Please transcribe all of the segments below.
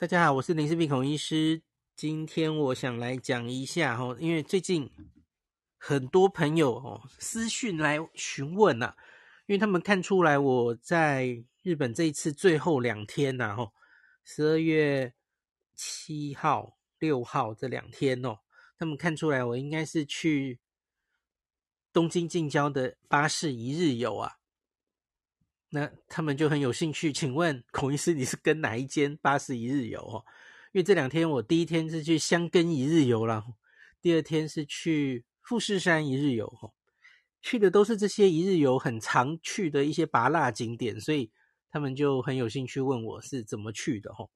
大家好，我是林氏璧孔医师。今天我想来讲一下哦，因为最近很多朋友哦私讯来询问呐，因为他们看出来我在日本这一次最后两天呐，哈，十二月七号、六号这两天哦，他们看出来我应该是去东京近郊的巴士一日游啊。那他们就很有兴趣，请问孔医师，你是跟哪一间巴士一日游哦？因为这两天我第一天是去箱根一日游啦，第二天是去富士山一日游哦，去的都是这些一日游很常去的一些芭乐景点，所以他们就很有兴趣问我是怎么去的哦。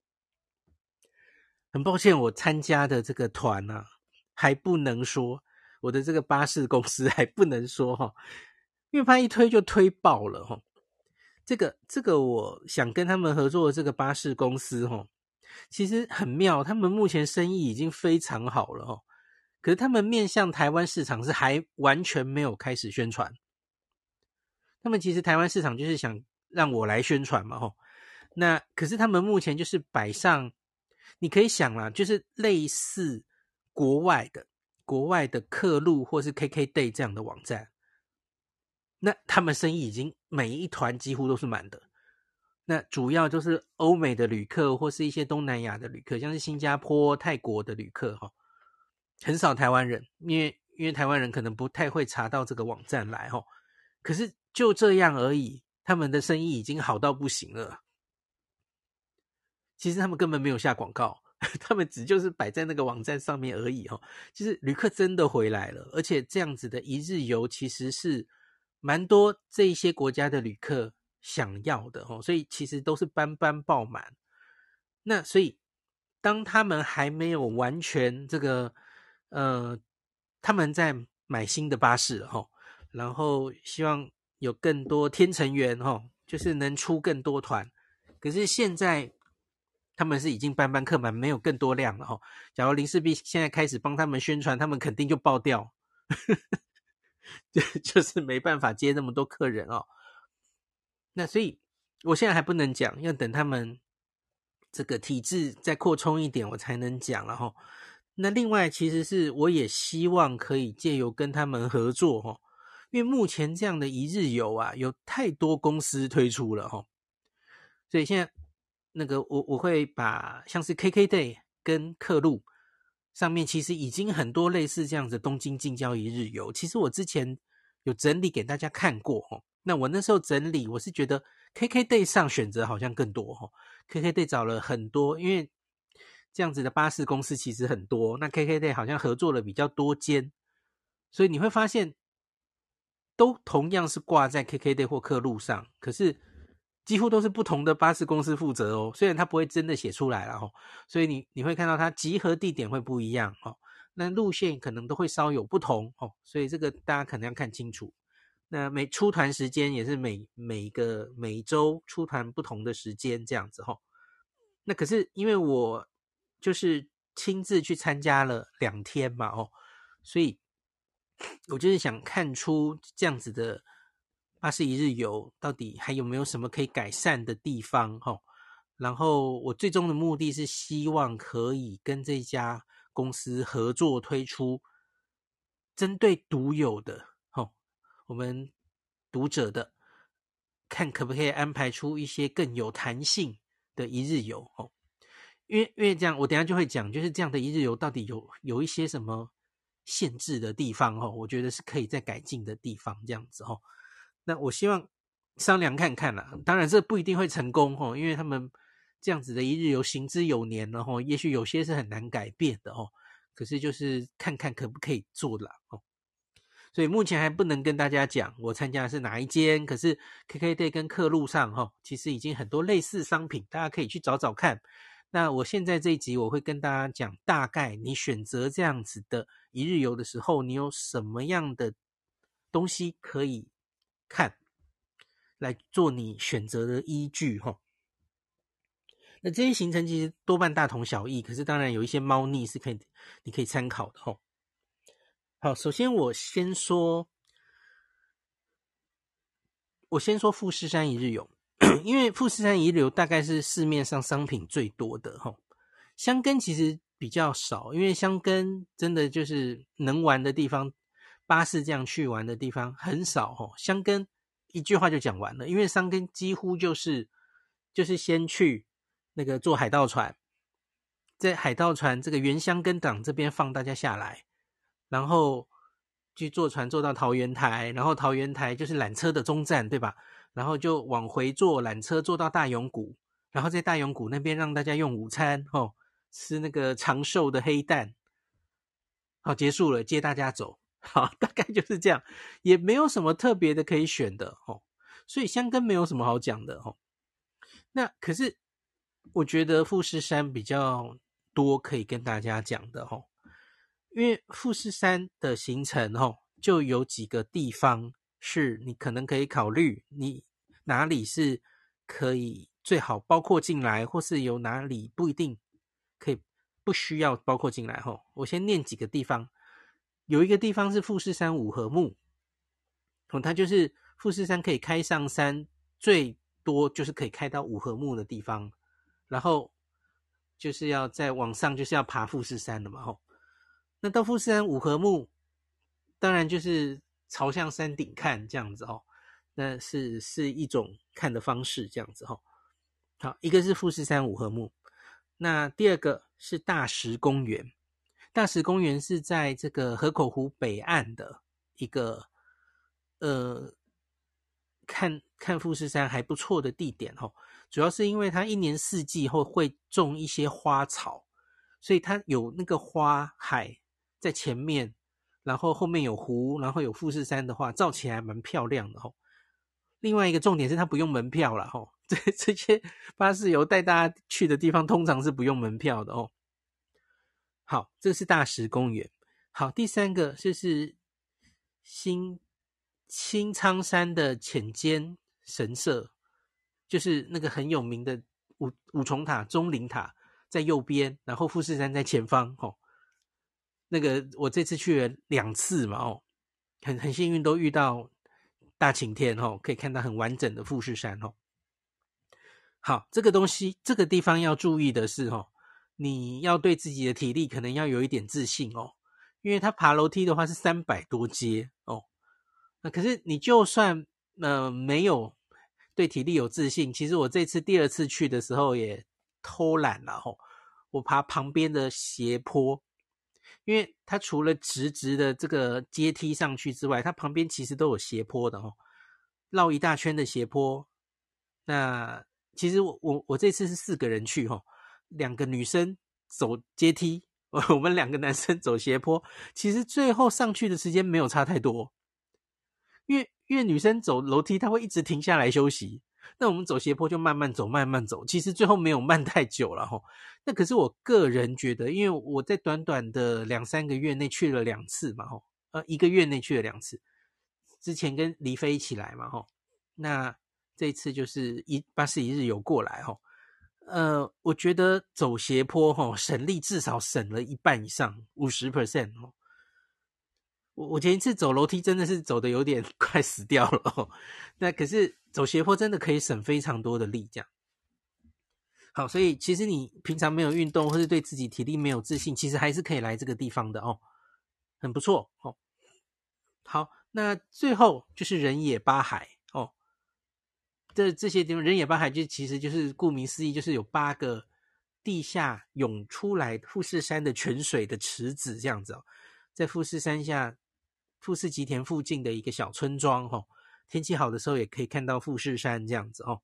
很抱歉，我参加的这个团啊，还不能说，我的这个巴士公司还不能说哈，因为怕一推就推爆了哈。这个这个，我想跟他们合作的这个巴士公司，哦，其实很妙。他们目前生意已经非常好了，哦，可是他们面向台湾市场是还完全没有开始宣传。他们其实台湾市场就是想让我来宣传嘛，哦，那可是他们目前就是摆上，你可以想啦，就是类似国外的国外的客路或是 KKday 这样的网站。那他们生意已经每一团几乎都是满的，那主要就是欧美的旅客或是一些东南亚的旅客，像是新加坡、泰国的旅客哈，很少台湾人，因为因为台湾人可能不太会查到这个网站来哈，可是就这样而已，他们的生意已经好到不行了。其实他们根本没有下广告，他们只就是摆在那个网站上面而已哈，就是旅客真的回来了，而且这样子的一日游其实是。蛮多这一些国家的旅客想要的哦，所以其实都是班班爆满。那所以当他们还没有完全这个呃，他们在买新的巴士哈，然后希望有更多天成员哈，就是能出更多团。可是现在他们是已经班班客满，没有更多辆了哈。假如林氏璧现在开始帮他们宣传，他们肯定就爆掉。就就是没办法接那么多客人哦，那所以我现在还不能讲，要等他们这个体制再扩充一点，我才能讲了哈。那另外，其实是我也希望可以借由跟他们合作哈，因为目前这样的一日游啊，有太多公司推出了哈，所以现在那个我我会把像是 KKday 跟客路。上面其实已经很多类似这样子东京近郊一日游，其实我之前有整理给大家看过哈。那我那时候整理，我是觉得 KKday 上选择好像更多哈。KKday 找了很多，因为这样子的巴士公司其实很多，那 KKday 好像合作了比较多间，所以你会发现都同样是挂在 KKday 或客路上，可是。几乎都是不同的巴士公司负责哦，虽然他不会真的写出来了哈，所以你你会看到它集合地点会不一样哈，那路线可能都会稍有不同哦，所以这个大家可能要看清楚。那每出团时间也是每每个每周出团不同的时间这样子哈。那可是因为我就是亲自去参加了两天嘛哦，所以我就是想看出这样子的巴士一日游到底还有没有什么可以改善的地方哈。然后我最终的目的是希望可以跟这家公司合作推出针对独有的哈，我们读者的，看可不可以安排出一些更有弹性的一日游哦。因为因为这样，我等下就会讲，就是这样的一日游到底有有一些什么限制的地方哦，我觉得是可以再改进的地方，这样子哦。那我希望商量看看啦，当然这不一定会成功哦，因为他们这样子的一日游行之有年了哦，也许有些是很难改变的哦。可是就是看看可不可以做了哦。所以目前还不能跟大家讲我参加的是哪一间，可是 KKday 跟客路上哈，其实已经很多类似商品，大家可以去找找看。那我现在这一集我会跟大家讲，大概你选择这样子的一日游的时候，你有什么样的东西可以看，来做你选择的依据哈。那这些行程其实多半大同小异，可是当然有一些猫腻是可以，你可以参考的哈。好，首先我先说，我先说富士山一日游。因为富士山一日游大概是市面上商品最多的哈，箱根其实比较少，因为箱根真的就是能玩的地方，巴士这样去玩的地方很少哦。箱根一句话就讲完了，因为箱根几乎就是就是先去那个坐海盗船，在海盗船这个原箱根港这边放大家下来，然后去坐船坐到桃园台，然后桃园台就是缆车的终站，对吧？然后就往回坐缆车，坐到大勇谷，然后在大勇谷那边让大家用午餐，哦，吃那个长寿的黑蛋，好，结束了，接大家走，好，大概就是这样，也没有什么特别的可以选的，哦，所以箱根没有什么好讲的，哦，那可是我觉得富士山比较多可以跟大家讲的，哦，因为富士山的行程，哦，就有几个地方。是你可能可以考虑，你哪里是可以最好包括进来，或是有哪里不一定可以不需要包括进来吼。我先念几个地方，有一个地方是富士山五合目，哦，它就是富士山可以开上山最多就是可以开到五合目的地方，然后就是要再往上就是要爬富士山的嘛吼。那到富士山五合目，当然就是。朝向山顶看这样子哦，那是是一种看的方式，这样子哦。好，一个是富士山五合目，那第二个是大石公园。大石公园是在这个河口湖北岸的一个呃，看看富士山还不错的地点哦。主要是因为它一年四季后会种一些花草，所以它有那个花海在前面。然后后面有湖，然后有富士山的话，照起来蛮漂亮的吼。另外一个重点是它不用门票了吼，这这些巴士游带大家去的地方通常是不用门票的哦。好，这是大石公园。好，第三个就是新青仓山的浅间神社，就是那个很有名的五五重塔、钟灵塔在右边，然后富士山在前方哦。那个我这次去了两次嘛，哦，很很幸运都遇到大晴天哦，可以看到很完整的富士山哦。好，这个东西这个地方要注意的是哦，你要对自己的体力可能要有一点自信哦，因为他爬楼梯的话是三百多阶哦。那可是你就算呃没有对体力有自信，其实我这次第二次去的时候也偷懒了哦，我爬旁边的斜坡。因为它除了直直的这个阶梯上去之外，它旁边其实都有斜坡的哦，绕一大圈的斜坡。那其实我我我这次是四个人去哈，两个女生走阶梯，我们两个男生走斜坡。其实最后上去的时间没有差太多，因为因为女生走楼梯，她会一直停下来休息。那我们走斜坡就慢慢走，慢慢走，其实最后没有慢太久了哈。那可是我个人觉得，因为我在短短的两三个月内去了两次嘛哈，呃，一个月内去了两次，之前跟李飞一起来嘛哈，那这次就是一巴士一日游过来哈，呃，我觉得走斜坡吼省力至少省了一半以上，五十 percent 哦。我我前一次走楼梯真的是走的有点 快死掉了哦。那可是走斜坡真的可以省非常多的力，这样。好，所以其实你平常没有运动，或是对自己体力没有自信，其实还是可以来这个地方的哦，很不错哦。好，那最后就是人野八海。这这些地方，人野八海就其实就是顾名思义，就是有八个地下涌出来富士山的泉水的池子这样子哦，在富士山下。富士吉田附近的一个小村庄，哦，天气好的时候也可以看到富士山这样子哦。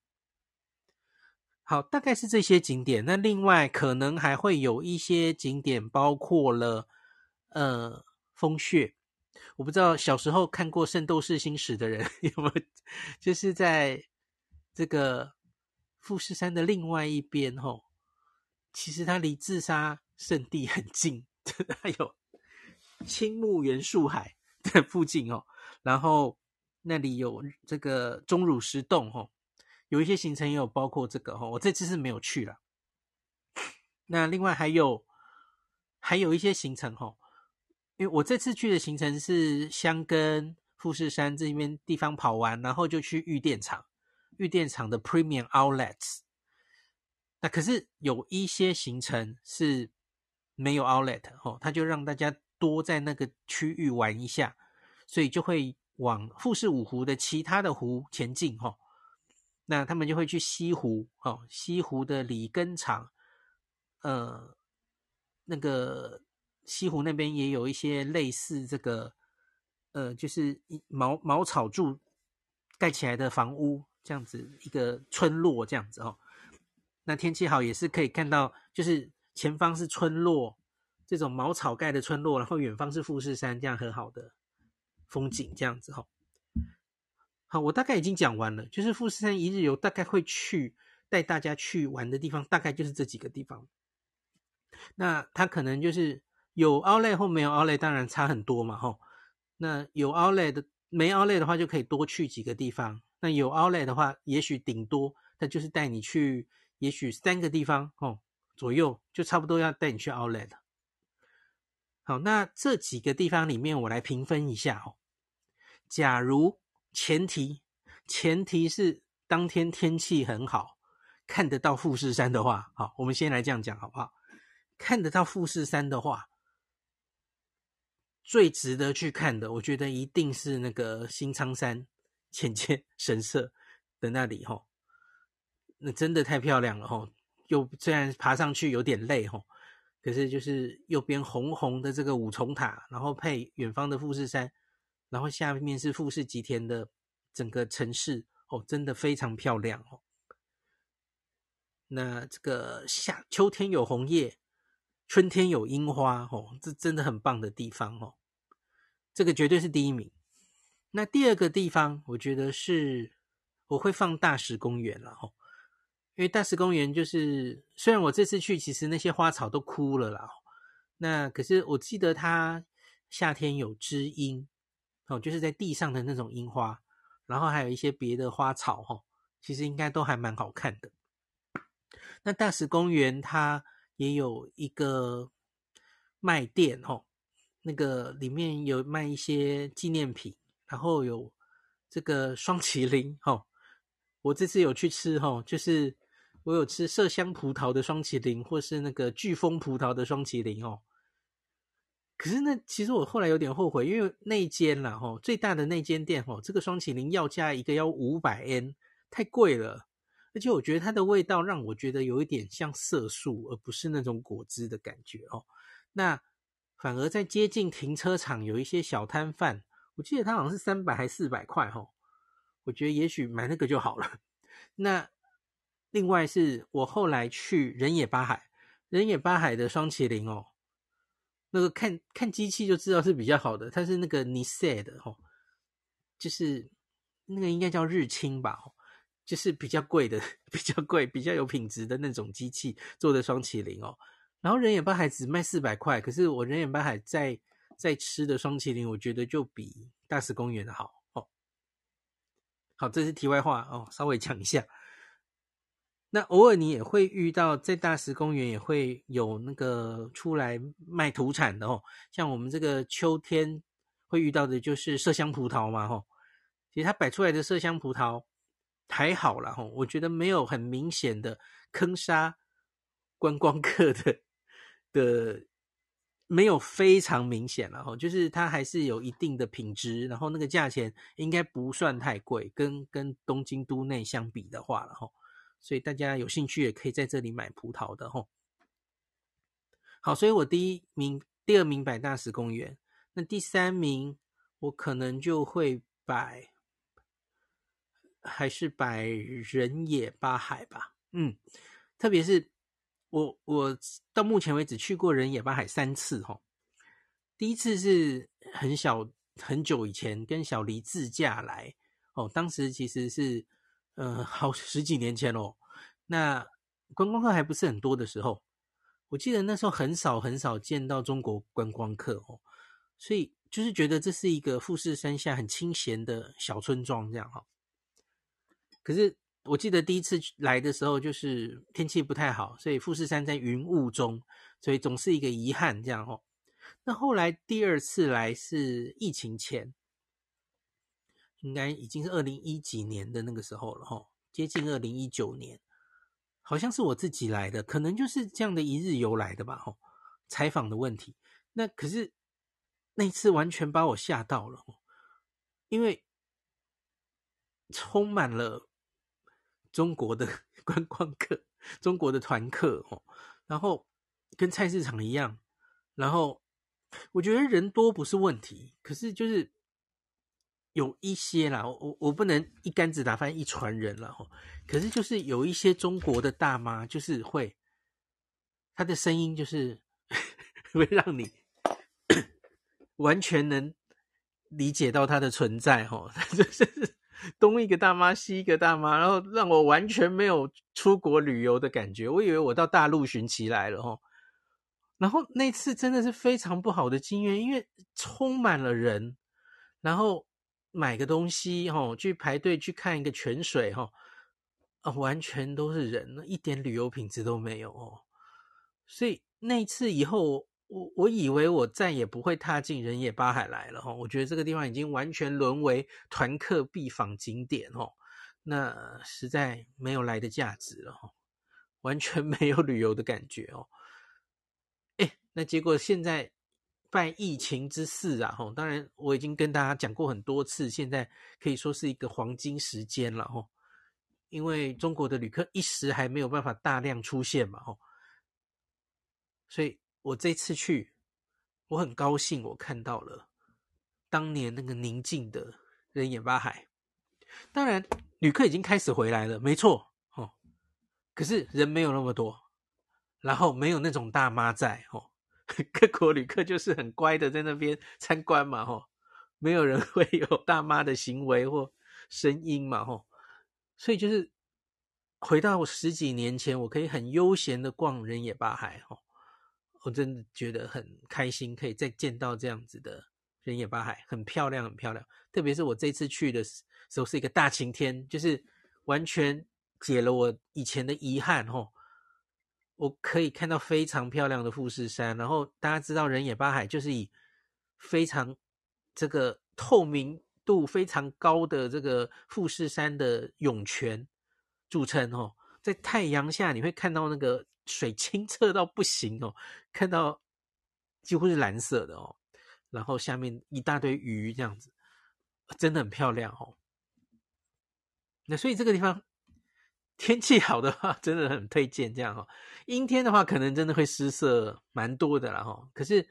好，大概是这些景点。那另外可能还会有一些景点，包括了呃风穴。我不知道小时候看过《圣斗士星矢》的人 有没有，就是在这个富士山的另外一边，吼，其实它离自杀圣地很近，还有青木原树海。的附近哦，然后那里有这个钟乳石洞哦，有一些行程也有包括这个哦，我这次是没有去了。那另外还有还有一些行程哦，因为我这次去的行程是香根富士山这边地方跑完，然后就去御殿场，御殿场的 Premium Outlets。那可是有一些行程是没有 Outlet 哦，他就让大家。多在那个区域玩一下，所以就会往富士五湖的其他的湖前进哈。那他们就会去西湖哦，西湖的里根场，呃，那个西湖那边也有一些类似这个，呃，就是茅茅草柱盖起来的房屋，这样子一个村落这样子哦。那天气好也是可以看到，就是前方是村落。这种茅草盖的村落，然后远方是富士山，这样很好的风景，这样子哈。好，我大概已经讲完了，就是富士山一日游大概会去带大家去玩的地方，大概就是这几个地方。那它可能就是有 Outlet 或没有 Outlet，当然差很多嘛，哈。那有 Outlet 的，没 Outlet 的话就可以多去几个地方。那有 Outlet 的话，也许顶多它就是带你去，也许三个地方哦左右，就差不多要带你去 Outlet 了。好，那这几个地方里面，我来评分一下哦。假如前提前提是当天天气很好，看得到富士山的话，好，我们先来这样讲好不好？看得到富士山的话，最值得去看的，我觉得一定是那个新仓山浅浅神社的那里吼，那真的太漂亮了吼，又虽然爬上去有点累吼。可是就是右边红红的这个五重塔，然后配远方的富士山，然后下面是富士吉田的整个城市哦，真的非常漂亮哦。那这个夏秋天有红叶，春天有樱花哦，这真的很棒的地方哦。这个绝对是第一名。那第二个地方，我觉得是我会放大石公园了哦。因为大石公园就是，虽然我这次去，其实那些花草都枯了啦。那可是我记得它夏天有知音，哦，就是在地上的那种樱花，然后还有一些别的花草，哈，其实应该都还蛮好看的。那大石公园它也有一个卖店，哈，那个里面有卖一些纪念品，然后有这个双麒麟，哈，我这次有去吃，哈，就是。我有吃麝香葡萄的双麒麟，或是那个巨峰葡萄的双麒麟哦。可是那其实我后来有点后悔，因为那间啦吼，最大的那间店吼，这个双麒麟要价一个要五百 N，太贵了。而且我觉得它的味道让我觉得有一点像色素，而不是那种果汁的感觉哦。那反而在接近停车场有一些小摊贩，我记得它好像是三百还四百块吼。我觉得也许买那个就好了。那。另外是我后来去人野八海，人野八海的双麒麟哦，那个看看机器就知道是比较好的，它是那个 Nisei 的哦，就是那个应该叫日清吧，就是比较贵的，比较贵、比较有品质的那种机器做的双麒麟哦。然后人野八海只卖四百块，可是我人野八海在在吃的双麒麟，我觉得就比大石公园的好哦。好，这是题外话哦，稍微讲一下。那偶尔你也会遇到，在大石公园也会有那个出来卖土产的哦，像我们这个秋天会遇到的就是麝香葡萄嘛，吼。其实它摆出来的麝香葡萄还好啦，吼，我觉得没有很明显的坑杀观光客的的，没有非常明显了，吼，就是它还是有一定的品质，然后那个价钱应该不算太贵，跟跟东京都内相比的话了，吼，所以大家有兴趣也可以在这里买葡萄的，吼。好，所以我第一名、第二名摆大石公园，那第三名我可能就会摆，还是摆人野八海吧。嗯，特别是我我到目前为止去过人野八海三次哈。第一次是很小很久以前跟小黎自驾来哦，当时其实是呃好十几年前哦，那观光客还不是很多的时候。我记得那时候很少很少见到中国观光客哦，所以就是觉得这是一个富士山下很清闲的小村庄这样哈。可是我记得第一次来的时候，就是天气不太好，所以富士山在云雾中，所以总是一个遗憾这样哦。那后来第二次来是疫情前，应该已经是二零一几年的那个时候了哈，接近二零一九年。好像是我自己来的，可能就是这样的一日游来的吧。吼，采访的问题，那可是那次完全把我吓到了，因为充满了中国的 观光客、中国的团客，哦，然后跟菜市场一样，然后我觉得人多不是问题，可是就是。有一些啦，我我不能一竿子打翻一船人了哈。可是就是有一些中国的大妈，就是会，她的声音就是 会让你 完全能理解到她的存在哈。就 是东一个大妈，西一个大妈，然后让我完全没有出国旅游的感觉。我以为我到大陆寻奇来了哈。然后那次真的是非常不好的经验，因为充满了人，然后。买个东西哈，去排队去看一个泉水哈，啊，完全都是人，一点旅游品质都没有哦。所以那次以后，我我以为我再也不会踏进人野八海来了哈。我觉得这个地方已经完全沦为团客必访景点哦，那实在没有来的价值了哈，完全 没有旅游的感觉哦。哎，那结果现在。拜疫情之赐啊，哈！当然我已经跟大家讲过很多次，现在可以说是一个黄金时间了，哈！因为中国的旅客一时还没有办法大量出现嘛，哈！所以我这次去，我很高兴，我看到了当年那个宁静的人野八海。当然，旅客已经开始回来了，没错，哦！可是人没有那么多，然后没有那种大妈在，哦！各国旅客就是很乖的在那边参观嘛，吼，没有人会有 大妈的行为或声音嘛，吼，所以就是回到十几年前，我可以很悠闲的逛人野八海，吼，我真的觉得很开心，可以再见到这样子的人野八海，很漂亮，很漂亮。特别是我这次去的时候是一个大晴天，就是完全解了我以前的遗憾，吼。我可以看到非常漂亮的富士山，然后大家知道人野八海就是以非常这个透明度非常高的这个富士山的涌泉著称哦，在太阳下你会看到那个水清澈到不行哦，看到几乎是蓝色的哦，然后下面一大堆鱼这样子，真的很漂亮哦。那所以这个地方。天气好的话，真的很推荐这样哈。阴天的话，可能真的会失色蛮多的啦哈。可是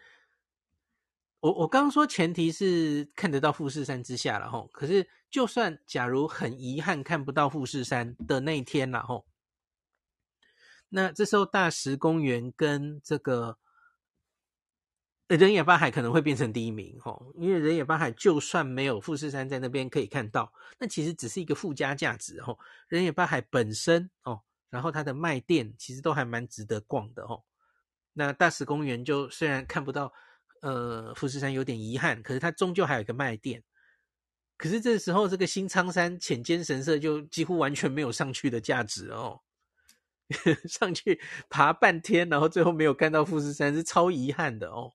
我我刚刚说前提是看得到富士山之下了哈。可是就算假如很遗憾看不到富士山的那一天了哈，那这时候大石公园跟这个。人野八海可能会变成第一名哦，因为人野八海就算没有富士山在那边可以看到，那其实只是一个附加价值哦。人野八海本身哦，然后它的卖店其实都还蛮值得逛的哦。那大石公园就虽然看不到呃富士山有点遗憾，可是它终究还有一个卖店。可是这时候这个新仓山浅间神社就几乎完全没有上去的价值哦，上去爬半天，然后最后没有看到富士山是超遗憾的哦。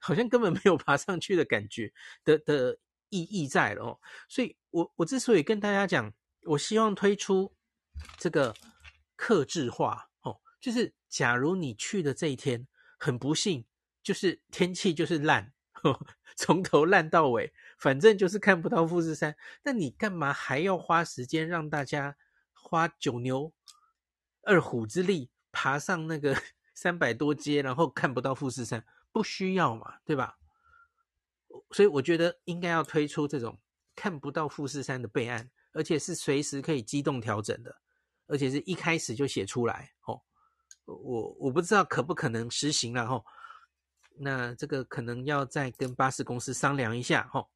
好像根本没有爬上去的感觉的的意义在了哦。所以我我之所以跟大家讲，我希望推出这个克制化哦，就是假如你去的这一天很不幸，就是天气就是烂，从头烂到尾，反正就是看不到富士山，那你干嘛还要花时间让大家花九牛二虎之力爬上那个 三百多阶，然后看不到富士山？不需要嘛，对吧？所以我觉得应该要推出这种看不到富士山的备案，而且是随时可以机动调整的，而且是一开始就写出来哦。我我不知道可不可能实行了吼，那这个可能要再跟巴士公司商量一下哦。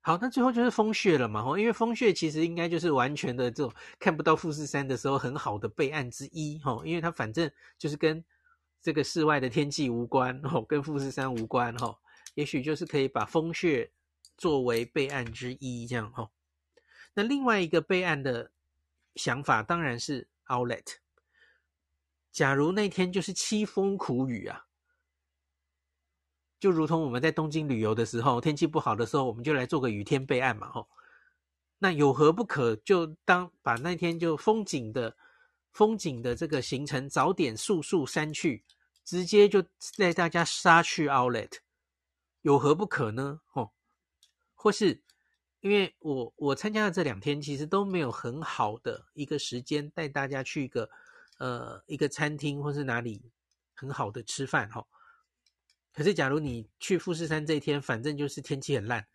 好，那最后就是风穴了嘛吼，因为风穴其实应该就是完全的这种看不到富士山的时候很好的备案之一吼，因为它反正就是跟这个室外的天气无关哦，跟富士山无关哈，也许就是可以把风穴作为备案之一这样吼。那另外一个备案的想法当然是 Outlet。假如那天就是凄风苦雨啊，就如同我们在东京旅游的时候，天气不好的时候，我们就来做个雨天备案嘛吼。那有何不可？就当把那天就风景的。风景的这个行程早点速速删去，直接就带大家杀去 Outlet，有何不可呢？哦，或是因为我我参加的这两天其实都没有很好的一个时间带大家去一个呃一个餐厅或是哪里很好的吃饭哈、哦。可是假如你去富士山这一天，反正就是天气很烂，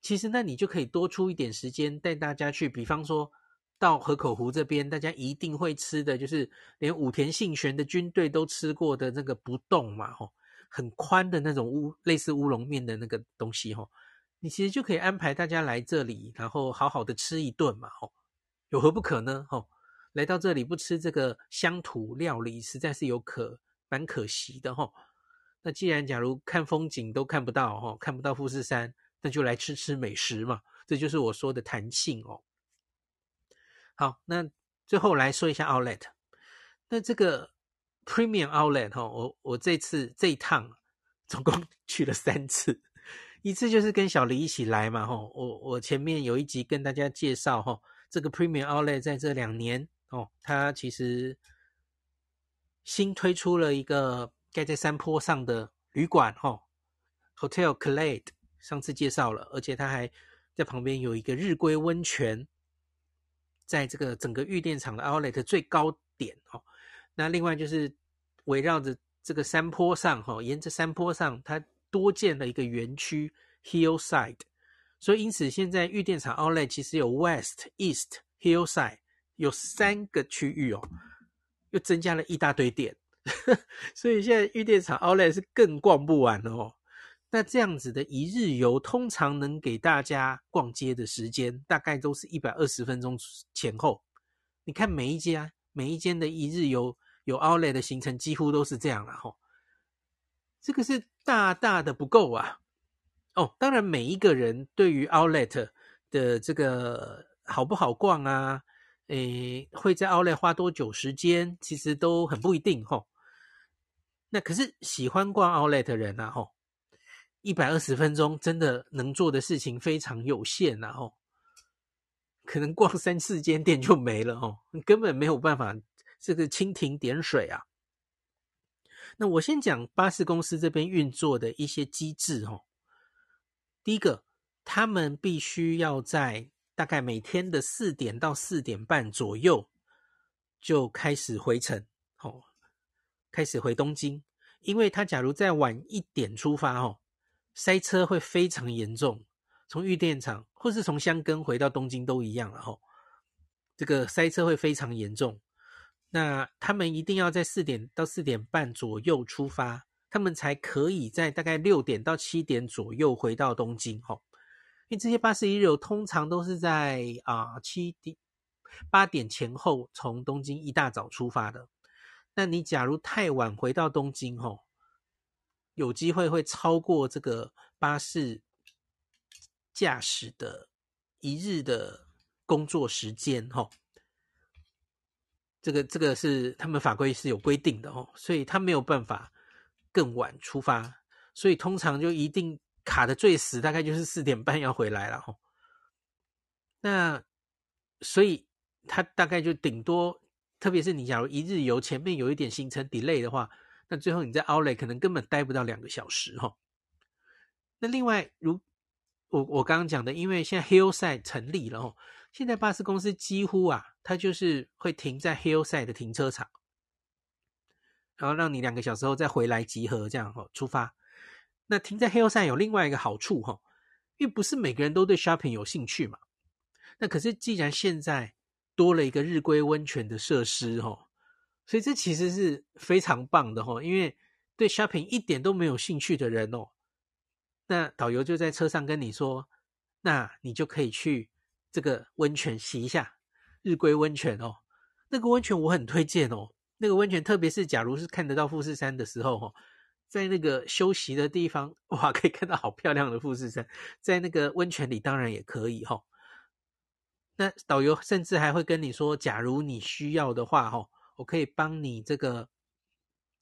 其实那你就可以多出一点时间带大家去，比方说。到河口湖这边，大家一定会吃的就是连武田信玄的军队都吃过的那个不动嘛，吼，很宽的那种乌类似乌龙面的那个东西，吼，你其实就可以安排大家来这里，然后好好的吃一顿嘛，吼，有何不可呢？吼，来到这里不吃这个乡土料理，实在是有可蛮可惜的，吼。那既然假如看风景都看不到，吼，看不到富士山，那就来吃吃美食嘛，这就是我说的弹性哦。好，那最后来说一下 Outlet。那这个 Premium Outlet 哈，我我这次这一趟总共 去了三次，一次就是跟小黎一起来嘛哈。我我前面有一集跟大家介绍哈，这个 Premium Outlet 在这两年哦，它其实新推出了一个盖在山坡上的旅馆哈，Hotel Clade，上次介绍了，而且它还在旁边有一个日归温泉。在这个整个御殿场的 Outlet 最高点哦，那另外就是围绕着这个山坡上哈，沿着山坡上，它多建了一个园区 Hillside，所以因此现在御殿场 Outlet 其实有 West、East、Hillside 有三个区域哦，又增加了一大堆店，所以现在御殿场 Outlet 是更逛不完哦。那这样子的一日游，通常能给大家逛街的时间，大概都是一百二十分钟前后。你看每一家每一间的一日游有 Outlet 的行程，几乎都是这样了吼。这个是大大的不够啊！哦，当然每一个人对于 Outlet 的这个好不好逛啊，诶，会在 Outlet 花多久时间，其实都很不一定吼。那可是喜欢逛 Outlet 的人啊，吼。一百二十分钟真的能做的事情非常有限呐，哦，可能逛三四间店就没了哦，根本没有办法这个蜻蜓点水啊。那我先讲巴士公司这边运作的一些机制哦。第一个，他们必须要在大概每天的四点到四点半左右就开始回程，开始回东京，因为他假如再晚一点出发哦。塞车会非常严重，从御殿场或是从箱根回到东京都一样了吼。这个塞车会非常严重，那他们一定要在四点到四点半左右出发，他们才可以在大概六点到七点左右回到东京吼。因为这些巴士一日通常都是在啊七点八点前后从东京一大早出发的，那你假如太晚回到东京吼。有机会会超过这个巴士驾驶的一日的工作时间，哈，这个这个是他们法规是有规定的哦，所以他没有办法更晚出发，所以通常就一定卡的最死，大概就是四点半要回来了吼。那所以他大概就顶多，特别是你假如一日游前面有一点行程 delay 的话，那最后你在 Outlet 可能根本待不到两个小时吼。那另外，如我我刚刚讲的，因为现在 Hillside 成立了哦，现在巴士公司几乎啊，它就是会停在 Hillside 的停车场。然后让你两个小时后再回来集合，这样哈出发。那停在 Hillside 有另外一个好处哈，因为不是每个人都对 shopping 有兴趣嘛。那可是既然现在多了一个日归温泉的设施哈，所以这其实是非常棒的哈。因为对 shopping 一点都没有兴趣的人哦，那导游就在车上跟你说，那你就可以去这个温泉洗一下日归温泉哦。那个温泉我很推荐哦。那个温泉，特别是假如是看得到富士山的时候，哈，在那个休息的地方，哇，可以看到好漂亮的富士山。在那个温泉里，当然也可以，哈。那导游甚至还会跟你说，假如你需要的话，哈，我可以帮你这个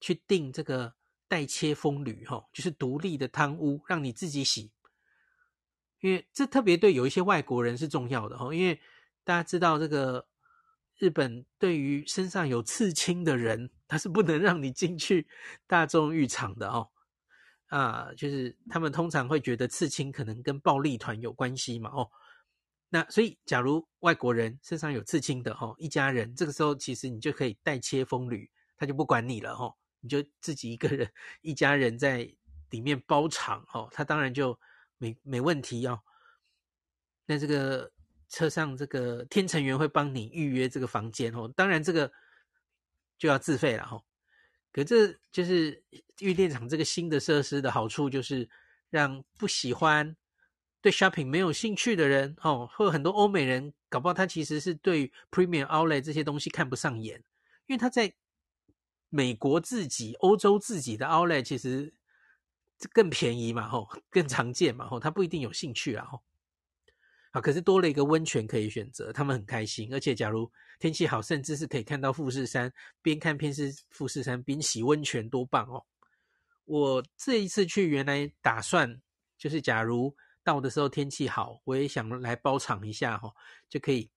去订这个代切风吕，哈，就是独立的汤屋，让你自己洗。因为这特别对有一些外国人是重要的，哈，因为大家知道这个。日本对于身上有刺青的人，他是不能让你进去大众浴场的哦。啊，就是他们通常会觉得刺青可能跟暴力团有关系嘛哦。那所以，假如外国人身上有刺青的哦，一家人这个时候其实你就可以代切风吕，他就不管你了哦，你就自己一个人一家人在里面包场哦，他当然就没没问题哦。那这个。车上这个天成员会帮你预约这个房间哦，当然这个就要自费了哈。可这就是玉电场这个新的设施的好处，就是让不喜欢对 shopping 没有兴趣的人哦，或很多欧美人，搞不好他其实是对 premium outlet 这些东西看不上眼，因为他在美国自己、欧洲自己的 outlet 其实更便宜嘛，吼，更常见嘛，吼，他不一定有兴趣啊，吼。啊，可是多了一个温泉可以选择，他们很开心。而且，假如天气好，甚至是可以看到富士山，边看边是富士山，边洗温泉，多棒哦！我这一次去，原来打算就是，假如到的时候天气好，我也想来包场一下哦，就可以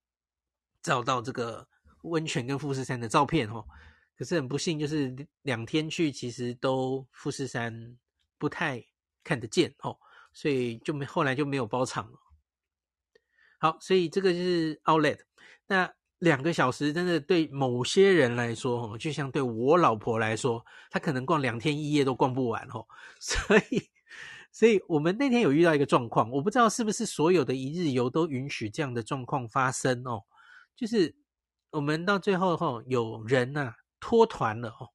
照到这个温泉跟富士山的照片哦。可是很不幸，就是两天去，其实都富士山不太看得见哦，所以就没后来就没有包场了。好，所以这个就是 Outlet。那两个小时真的对某些人来说，哦，就像对我老婆来说，她可能逛两天一夜都逛不完哦。所以，所以我们那天有遇到一个状况，我不知道是不是所有的一日游都允许这样的状况发生哦。就是我们到最后哈，有人呐脱团了哦，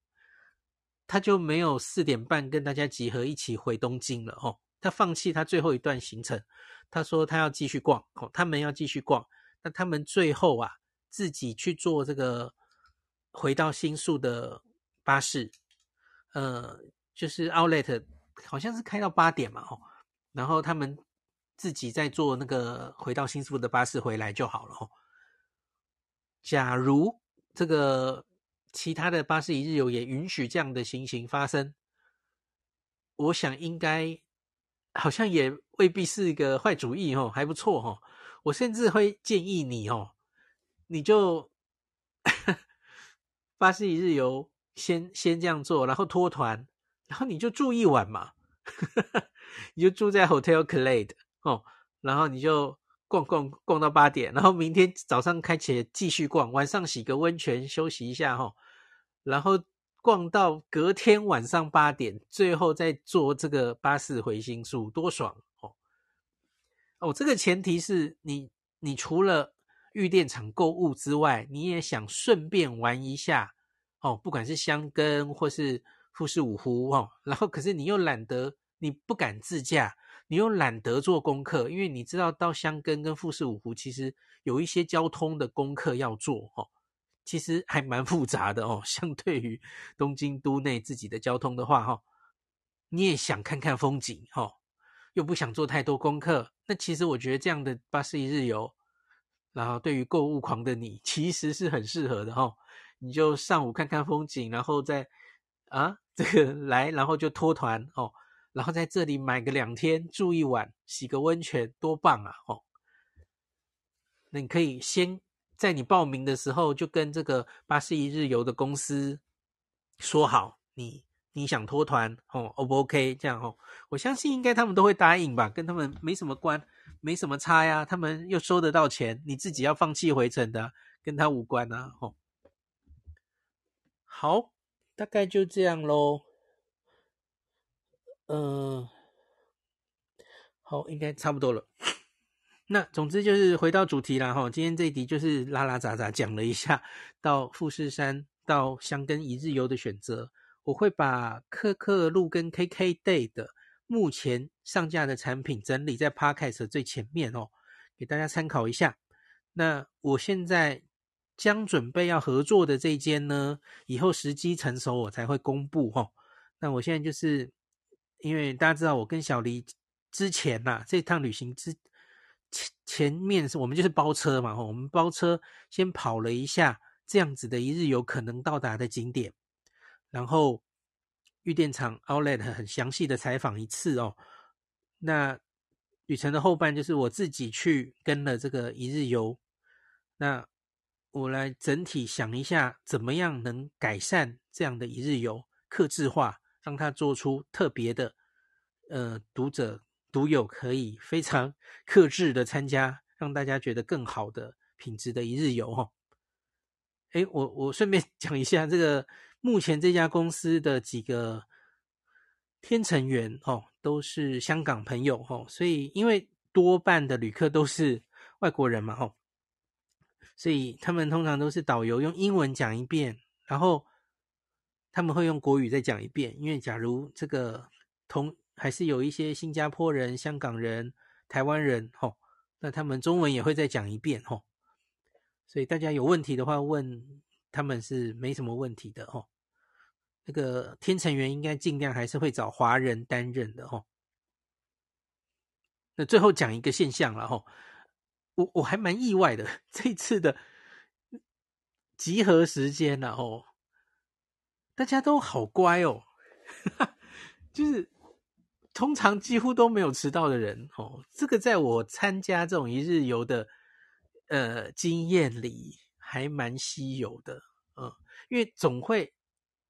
他就没有四点半跟大家集合一起回东京了哦，他放弃他最后一段行程。他说他要继续逛，哦，他们要继续逛。那他们最后啊，自己去坐这个回到新宿的巴士，呃，就是 Outlet，好像是开到八点嘛，哦，然后他们自己再坐那个回到新宿的巴士回来就好了，哦。假如这个其他的巴士一日游也允许这样的情形发生，我想应该。好像也未必是一个坏主意哦，还不错哦。我甚至会建议你哦，你就 巴士一日游先先这样做，然后脱团，然后你就住一晚嘛，你就住在 Hotel Clade 哦，然后你就逛逛逛到八点，然后明天早上开起来继续逛，晚上洗个温泉休息一下哦，然后。逛到隔天晚上八点，最后再坐这个巴士回新宿，多爽哦！哦，这个前提是你，你除了御殿场购物之外，你也想顺便玩一下哦，不管是箱根或是富士五湖哦，然后可是你又懒得，你不敢自驾，你又懒得做功课，因为你知道到箱根跟富士五湖其实有一些交通的功课要做哦。其实还蛮复杂的哦，相对于东京都内自己的交通的话，哈，你也想看看风景，哈，又不想做太多功课，那其实我觉得这样的巴士一日游，然后对于购物狂的你，其实是很适合的，哈，你就上午看看风景，然后再啊，这个来，然后就脱团哦，然后在这里买个两天住一晚，洗个温泉，多棒啊！哦，那你可以先在你报名的时候就跟这个巴士一日游的公司说好，你你想脱团哦，O 不 OK？这样哦，我相信应该他们都会答应吧，跟他们没什么关，没什么差呀，他们又收得到钱，你自己要放弃回程的，跟他无关啊，哦。好，大概就这样喽。嗯、好，应该差不多了。那总之就是回到主题啦哈。今天这一集就是拉拉杂杂讲了一下到富士山到箱根一日游的选择。我会把可可露跟 KKday 的目前上架的产品整理在 Podcast 最前面哦，给大家参考一下。那我现在。将准备要合作的这间呢，以后时机成熟我才会公布齁。那我现在就是因为大家知道我跟小黎之前呐、啊，这趟旅行之前前面是我们就是包车嘛，我们包车先跑了一下这样子的一日游可能到达的景点，然后玉电厂 Outlet 很详细的采访一次哦。那旅程的后半就是我自己去跟了这个一日游，那。我来整体想一下，怎么样能改善这样的一日游，客制化，让它做出特别的，呃，读者独有可以非常 克制的参加，让大家觉得更好的品质的一日游哈。诶，我我顺便 讲一下，这个目前这家公司的几个天成员哦，都是香港朋友哈，所以因为多半的旅客都是外国人嘛哈。所以他们通常都是导游用英文讲一遍，然后他们会用国语再讲一遍。因为假如这个同还是有一些新加坡人、香港人、台湾人，吼，那他们中文也会再讲一遍，吼。所以大家有问题的话问他们是没什么问题的，吼。那个天成员应该尽量还是会找华人担任的，吼。那最后讲一个现象了，吼。我我还蛮意外的，这次的集合时间呢，哦，大家都好乖哦，就是通常几乎都没有迟到的人哦，这个在我参加这种一日游的呃经验里还蛮稀有的，嗯，因为总会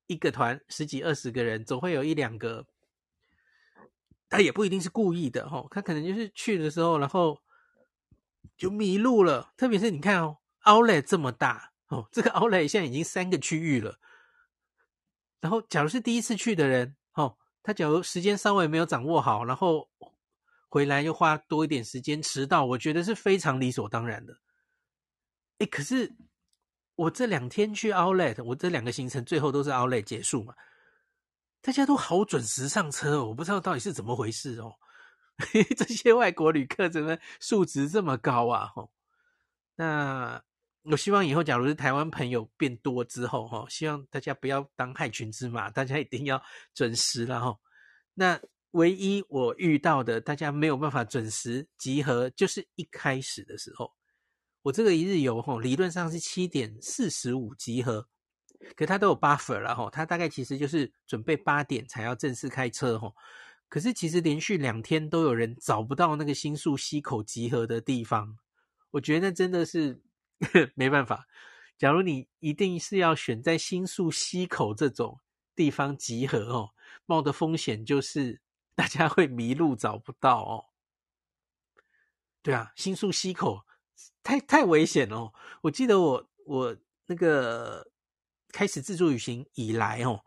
一个团十几二十个人，总会有一两个，他也不一定是故意的哦，他可能就是去的时候，然后。就迷路了，特别是你看哦，Outlet 这么大哦，这个 Outlet 现在已经三个区域了。然后，假如是第一次去的人哦，他假如时间稍微没有掌握好，然后回来又花多一点时间迟到，我觉得是非常理所当然的。诶，可是我这两天去 Outlet，我这两个行程最后都是 Outlet 结束嘛，大家都好准时上车哦，我不知道到底是怎么回事哦。这些外国旅客怎么素质这么高啊？吼，那我希望以后，假如是台湾朋友变多之后，吼，希望大家不要当害群之马，大家一定要准时了，吼。那唯一我遇到的大家没有办法准时集合，就是一开始的时候，我这个一日游，吼，理论上是七点四十五集合，可它都有 buffer 了，哈，它大概其实就是准备八点才要正式开车，吼。可是其实连续两天都有人找不到那个新宿溪口集合的地方，我觉得那真的是 没办法。假如你一定是要选在新宿溪口这种地方集合哦，冒的风险就是大家会迷路找不到哦。对啊，新宿溪口太太危险哦。我记得我我那个开始自助旅行以来哦，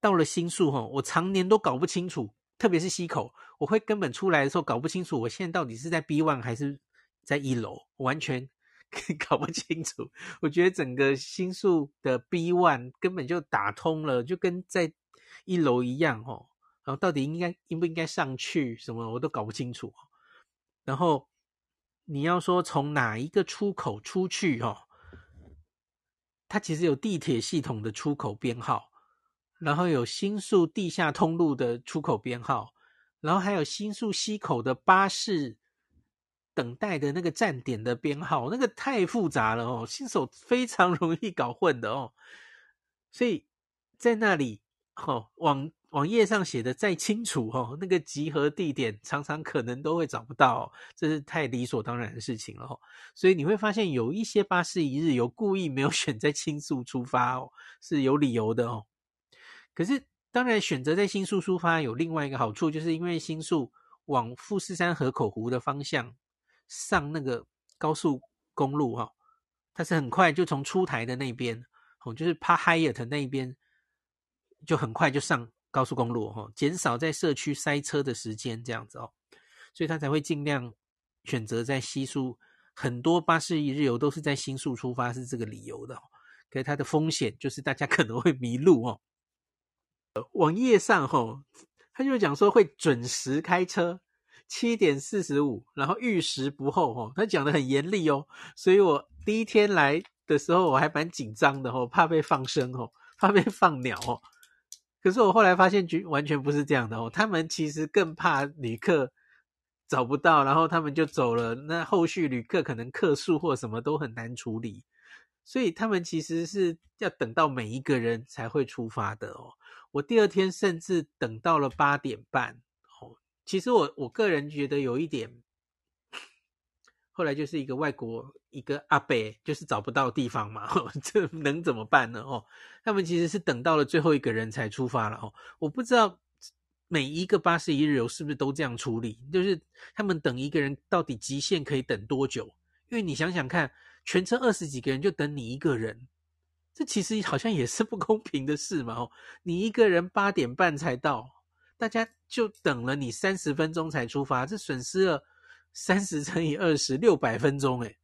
到了新宿哦，我常年都搞不清楚。特别是西口，我会根本出来的时候搞不清楚，我现在到底是在 B one 还是在一楼，完全 搞不清楚。我觉得整个新宿的 B one 根本就打通了，就跟在一楼一样哦。然后到底应该应不应该上去，什么我都搞不清楚。然后你要说从哪一个出口出去哦，它其实有地铁系统的出口编号。然后有新宿地下通路的出口编号，然后还有新宿西口的巴士等待的那个站点的编号，那个太复杂了哦，新手非常容易搞混的哦。所以在那里哦，网网页上写的再清楚哦，那个集合地点常常可能都会找不到，这是太理所当然的事情了哦。所以你会发现有一些巴士一日游故意没有选在新宿出发哦，是有理由的哦。可是当然选择在新宿出发有另外一个好处，就是因为新宿往富士山河口湖的方向上那个高速公路哈，它是很快就从出台的那边哦，就是 Park Hyatt 那边。就很快就上高速公路哦，减少在社区塞车的时间，这样子哦，所以他才会尽量选择在新宿。很多巴士一日游都是在新宿出发，是这个理由的哦。可是它的风险就是大家可能会迷路哦。网页上吼，他就讲说会准时开车，七点四十五，然后遇时不候吼。他讲得很严厉哦，所以我第一天来的时候我还蛮紧张的吼，怕被放生吼，怕被放鸟哦。可是我后来发现，完全不是这样的哦。他们其实更怕旅客找不到，然后他们就走了。那后续旅客可能客诉或什么都很难处理，所以他们其实是要等到每一个人才会出发的哦。我第二天甚至等到了八点半哦。其实我我个人觉得有一点。后来就是一个外国一个阿伯，就是找不到地方嘛，这能怎么办呢？哦，他们其实是等到了最后一个人才出发了哦。我不知道每一个巴士一日游是不是都这样处理，就是他们等一个人到底极限可以等多久？因为你想想看，全车二十几个人就等你一个人，这其实好像也是不公平的事嘛。哦，你一个人八点半才到，大家就等了你三十分钟才出发，这损失了。三十乘以二十，六百分钟，诶，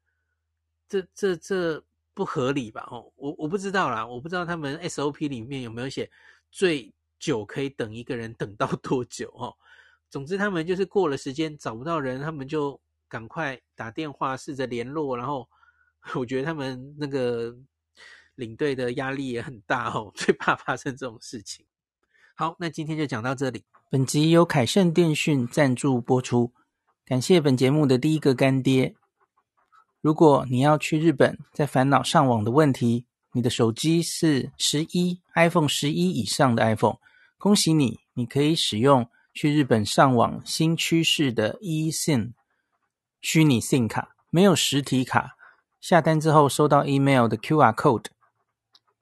这这这不合理吧？哦，我我不知道啦，我不知道他们 SOP 里面有没有写最久可以等一个人等到多久哦。总之，他们就是过了时间找不到人，他们就赶快打电话试着联络，然后我觉得他们那个领队的压力也很大哦，最怕发生这种事情。好，那今天就讲到这里。本集由凯盛电讯赞助播出。感谢本节目的第一个干爹。如果你要去日本，在烦恼上网的问题，你的手机是十一 iPhone 十一以上的 iPhone，恭喜你，你可以使用去日本上网新趋势的 eSIM 虚拟 SIM 卡，没有实体卡，下单之后收到 email 的 QR code